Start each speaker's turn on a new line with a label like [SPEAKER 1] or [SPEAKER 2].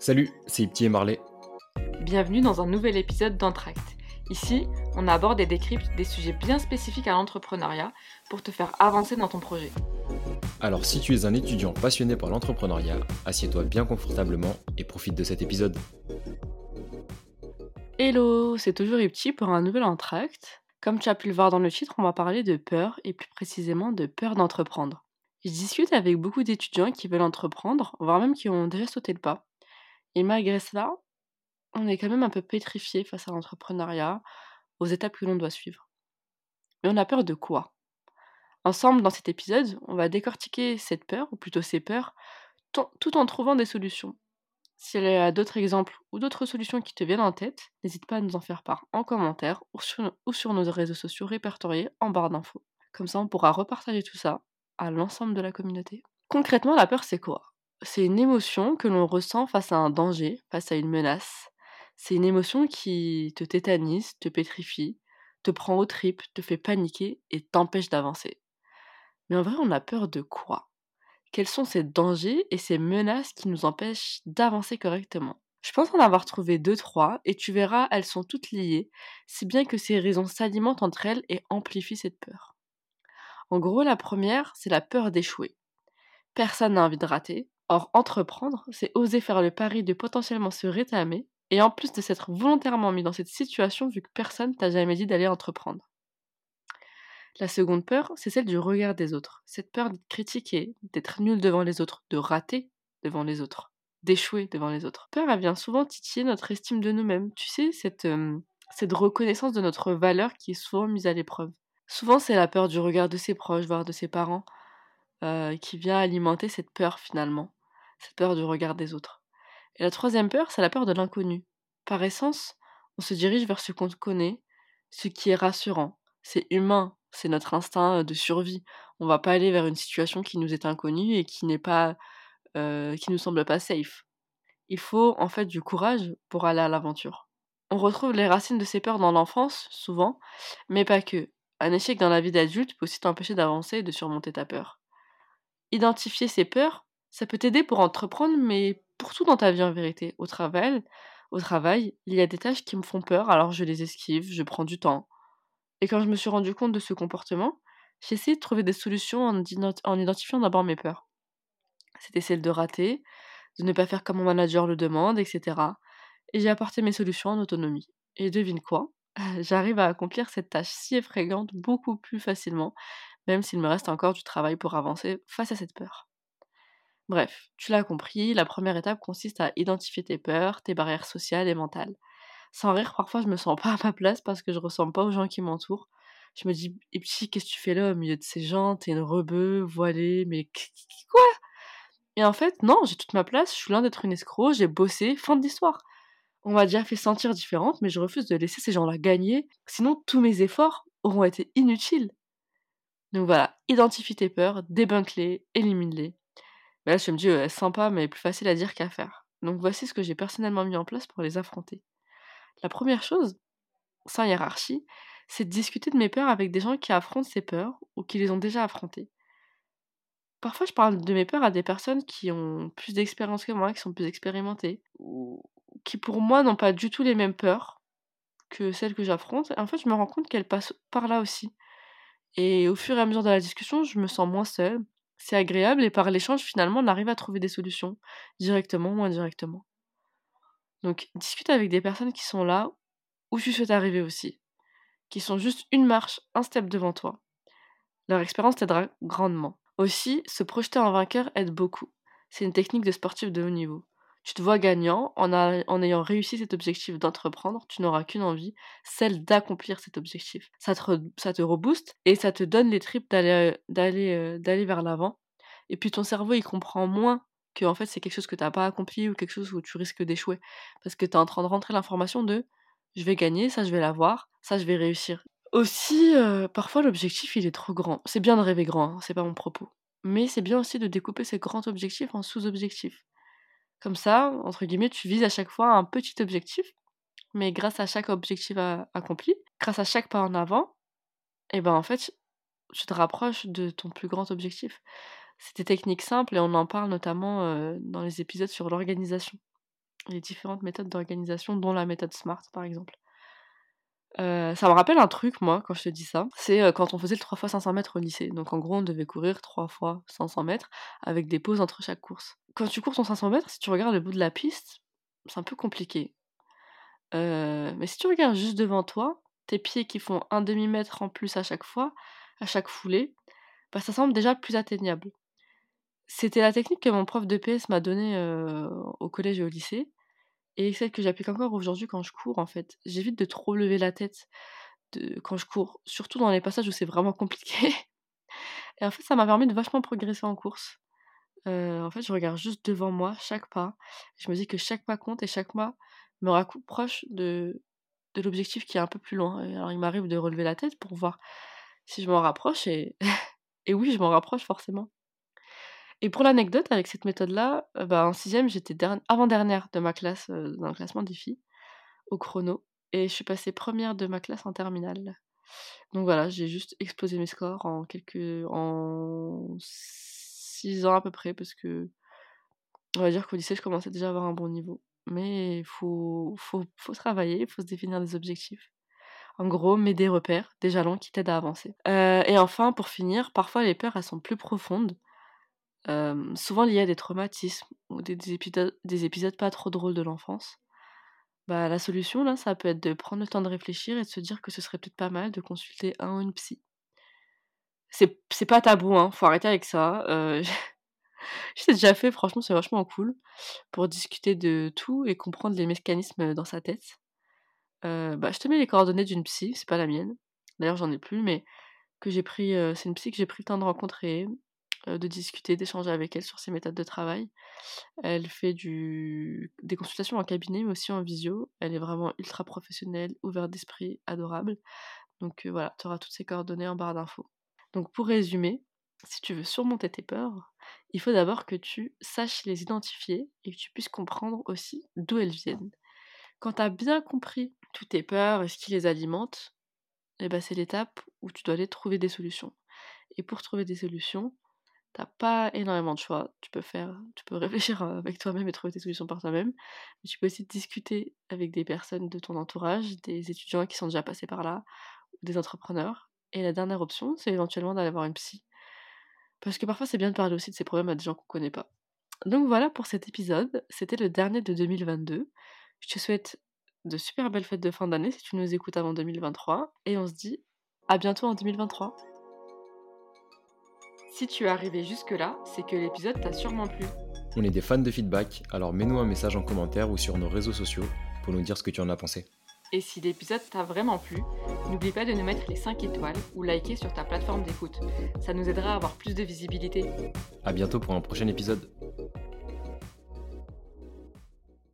[SPEAKER 1] Salut, c'est Ipti et Marley.
[SPEAKER 2] Bienvenue dans un nouvel épisode d'Entract. Ici, on aborde et décrypte des sujets bien spécifiques à l'entrepreneuriat pour te faire avancer dans ton projet.
[SPEAKER 1] Alors si tu es un étudiant passionné par l'entrepreneuriat, assieds-toi bien confortablement et profite de cet épisode.
[SPEAKER 2] Hello, c'est toujours Ipti pour un nouvel Entract. Comme tu as pu le voir dans le titre, on va parler de peur et plus précisément de peur d'entreprendre. Je discute avec beaucoup d'étudiants qui veulent entreprendre, voire même qui ont déjà sauté le pas. Et malgré cela, on est quand même un peu pétrifié face à l'entrepreneuriat, aux étapes que l'on doit suivre. Mais on a peur de quoi? Ensemble, dans cet épisode, on va décortiquer cette peur, ou plutôt ces peurs, tout en trouvant des solutions. S'il y a d'autres exemples ou d'autres solutions qui te viennent en tête, n'hésite pas à nous en faire part en commentaire ou sur, ou sur nos réseaux sociaux répertoriés en barre d'infos. Comme ça, on pourra repartager tout ça à l'ensemble de la communauté. Concrètement, la peur, c'est quoi? C'est une émotion que l'on ressent face à un danger, face à une menace. C'est une émotion qui te tétanise, te pétrifie, te prend aux tripes, te fait paniquer et t'empêche d'avancer. Mais en vrai, on a peur de quoi? Quels sont ces dangers et ces menaces qui nous empêchent d'avancer correctement? Je pense en avoir trouvé deux, trois, et tu verras, elles sont toutes liées, si bien que ces raisons s'alimentent entre elles et amplifient cette peur. En gros, la première, c'est la peur d'échouer. Personne n'a envie de rater. Or, entreprendre, c'est oser faire le pari de potentiellement se rétamer, et en plus de s'être volontairement mis dans cette situation vu que personne t'a jamais dit d'aller entreprendre. La seconde peur, c'est celle du regard des autres. Cette peur d'être critiqué, d'être nul devant les autres, de rater devant les autres, d'échouer devant les autres. Peur, elle vient souvent titiller notre estime de nous-mêmes. Tu sais, cette, euh, reconnaissance de notre valeur qui est souvent mise à l'épreuve. Souvent, c'est la peur du regard de ses proches, voire de ses parents, euh, qui vient alimenter cette peur finalement, cette peur du regard des autres. Et la troisième peur, c'est la peur de l'inconnu. Par essence, on se dirige vers ce qu'on connaît, ce qui est rassurant. C'est humain, c'est notre instinct de survie. On va pas aller vers une situation qui nous est inconnue et qui n'est pas, euh, qui nous semble pas safe. Il faut en fait du courage pour aller à l'aventure. On retrouve les racines de ces peurs dans l'enfance, souvent, mais pas que. Un échec dans la vie d'adulte peut aussi t'empêcher d'avancer et de surmonter ta peur. Identifier ces peurs, ça peut t'aider pour entreprendre, mais pour tout dans ta vie en vérité. Au travail, au travail, il y a des tâches qui me font peur, alors je les esquive, je prends du temps. Et quand je me suis rendu compte de ce comportement, j'ai essayé de trouver des solutions en, en identifiant d'abord mes peurs. C'était celle de rater, de ne pas faire comme mon manager le demande, etc. Et j'ai apporté mes solutions en autonomie. Et devine quoi? J'arrive à accomplir cette tâche si effrayante beaucoup plus facilement, même s'il me reste encore du travail pour avancer face à cette peur. Bref, tu l'as compris, la première étape consiste à identifier tes peurs, tes barrières sociales et mentales. Sans rire, parfois je me sens pas à ma place parce que je ressemble pas aux gens qui m'entourent. Je me dis, et puis qu'est-ce que tu fais là au milieu de ces gens? T'es une rebeu, voilée, mais quoi? Et en fait, non, j'ai toute ma place, je suis loin d'être une escroc, j'ai bossé, fin de l'histoire. On m'a déjà fait sentir différente, mais je refuse de laisser ces gens-là gagner, sinon tous mes efforts auront été inutiles. Donc voilà, identifie tes peurs, débunk-les, élimine-les. Mais là, je me dis, sympa, mais plus facile à dire qu'à faire. Donc voici ce que j'ai personnellement mis en place pour les affronter. La première chose, sans hiérarchie, c'est de discuter de mes peurs avec des gens qui affrontent ces peurs ou qui les ont déjà affrontées. Parfois, je parle de mes peurs à des personnes qui ont plus d'expérience que moi, qui sont plus expérimentées, ou qui pour moi n'ont pas du tout les mêmes peurs que celles que j'affronte. En fait, je me rends compte qu'elles passent par là aussi. Et au fur et à mesure de la discussion, je me sens moins seule. C'est agréable et par l'échange, finalement, on arrive à trouver des solutions, directement ou indirectement. Donc, discute avec des personnes qui sont là où tu souhaites arriver aussi, qui sont juste une marche, un step devant toi. Leur expérience t'aidera grandement. Aussi, se projeter en vainqueur aide beaucoup. C'est une technique de sportif de haut niveau. Tu te vois gagnant en, ayant réussi cet objectif d'entreprendre, tu n'auras qu'une envie, celle d'accomplir cet objectif. Ça te, rebooste et ça te donne les tripes euh, d'aller vers l'avant. Et puis ton cerveau, il comprend moins que en fait c'est quelque chose que tu n'as pas accompli ou quelque chose où tu risques d'échouer. Parce que tu es en train de rentrer l'information de je vais gagner, ça je vais l'avoir, ça je vais réussir. Aussi, euh, parfois l'objectif il est trop grand. C'est bien de rêver grand, hein, c'est pas mon propos. Mais c'est bien aussi de découper ces grands objectifs en sous-objectifs. Comme ça, entre guillemets, tu vises à chaque fois un petit objectif, mais grâce à chaque objectif accompli, grâce à chaque pas en avant, et eh ben en fait, tu te rapproches de ton plus grand objectif. C'est des techniques simples et on en parle notamment euh, dans les épisodes sur l'organisation. les différentes méthodes d'organisation, dont la méthode SMART par exemple. Euh, ça me rappelle un truc, moi, quand je te dis ça. C'est euh, quand on faisait le 3 x 500 mètres au lycée. Donc en gros, on devait courir 3 fois 500 mètres avec des pauses entre chaque course. Quand tu cours ton 500 mètres, si tu regardes le bout de la piste, c'est un peu compliqué. Euh, mais si tu regardes juste devant toi, tes pieds qui font un demi-mètre en plus à chaque fois, à chaque foulée, bah, ça semble déjà plus atteignable. C'était la technique que mon prof de PS m'a donnée au collège et au lycée et celle que j'applique encore aujourd'hui quand je cours en fait. J'évite de trop lever la tête de quand je cours, surtout dans les passages où c'est vraiment compliqué et en fait, ça m'a permis de vachement progresser en course. en fait, je regarde juste devant moi chaque pas. Je me dis que chaque pas compte et chaque pas me rapproche de de l'objectif qui est un peu plus loin alors il m'arrive de relever la tête pour voir si je m'en rapproche et et oui, je m'en rapproche forcément. Et pour l'anecdote, avec cette méthode-là, bah, en sixième, j'étais avant-dernière de ma classe dans le classement des filles, au chrono, et je suis passée première de ma classe en terminale. Donc voilà, j'ai juste explosé mes scores en quelques en 6 ans à peu près, parce que on va dire qu'au lycée, je commençais déjà à avoir un bon niveau. Mais il faut, faut, faut travailler, il faut se définir des objectifs. En gros, mettre des repères, des jalons qui t'aident à avancer. et enfin, pour finir, parfois les peurs, elles sont plus profondes souvent lié à des traumatismes ou des, des, épisodes, pas trop drôles de l'enfance. Bah, la solution, là, ça peut être de prendre le temps de réfléchir et de se dire que ce serait peut-être pas mal de consulter un ou une psy. C'est, c'est pas tabou, hein, faut arrêter avec ça. Je déjà fait, franchement, c'est vachement cool pour discuter de tout et comprendre les mécanismes dans sa tête. bah, je te mets les coordonnées d'une psy, c'est pas la mienne. D'ailleurs, j'en ai plus, mais que j'ai pris, c'est une psy que j'ai pris le temps de rencontrer, de discuter, d'échanger avec elle sur ses méthodes de travail. Elle fait des consultations en cabinet, mais aussi en visio. Elle est vraiment ultra professionnelle, ouverte d'esprit, adorable. Donc voilà, tu auras toutes ses coordonnées en barre d'infos. Donc pour résumer, si tu veux surmonter tes peurs, il faut d'abord que tu saches les identifier et que tu puisses comprendre aussi d'où elles viennent. Quand tu as bien compris toutes tes peurs et ce qui les alimente, eh ben c'est l'étape où tu dois aller trouver des solutions. Et pour trouver des solutions, T'as pas énormément de choix. Tu peux faire, tu peux réfléchir avec toi-même et trouver tes solutions par toi-même. Mais tu peux aussi discuter avec des personnes de ton entourage, des étudiants qui sont déjà passés par là, ou des entrepreneurs. Et la dernière option, c'est éventuellement d'aller voir une psy. Parce que parfois, c'est bien de parler aussi de ces problèmes à des gens qu'on connaît pas. Donc voilà pour cet épisode. C'était le dernier de 2022. Je te souhaite de super belles fêtes de fin d'année si tu nous écoutes avant 2023. Et on se dit à bientôt en 2023. Si tu es arrivé jusque-là, c'est que l'épisode t'a sûrement plu.
[SPEAKER 1] On est des fans de feedback, alors mets-nous un message en commentaire ou sur nos réseaux sociaux pour nous dire ce que tu en as pensé.
[SPEAKER 2] Et si l'épisode t'a vraiment plu, n'oublie pas de nous mettre les 5 étoiles ou liker sur ta plateforme d'écoute. Ça nous aidera à avoir plus de visibilité.
[SPEAKER 1] A bientôt pour un prochain épisode.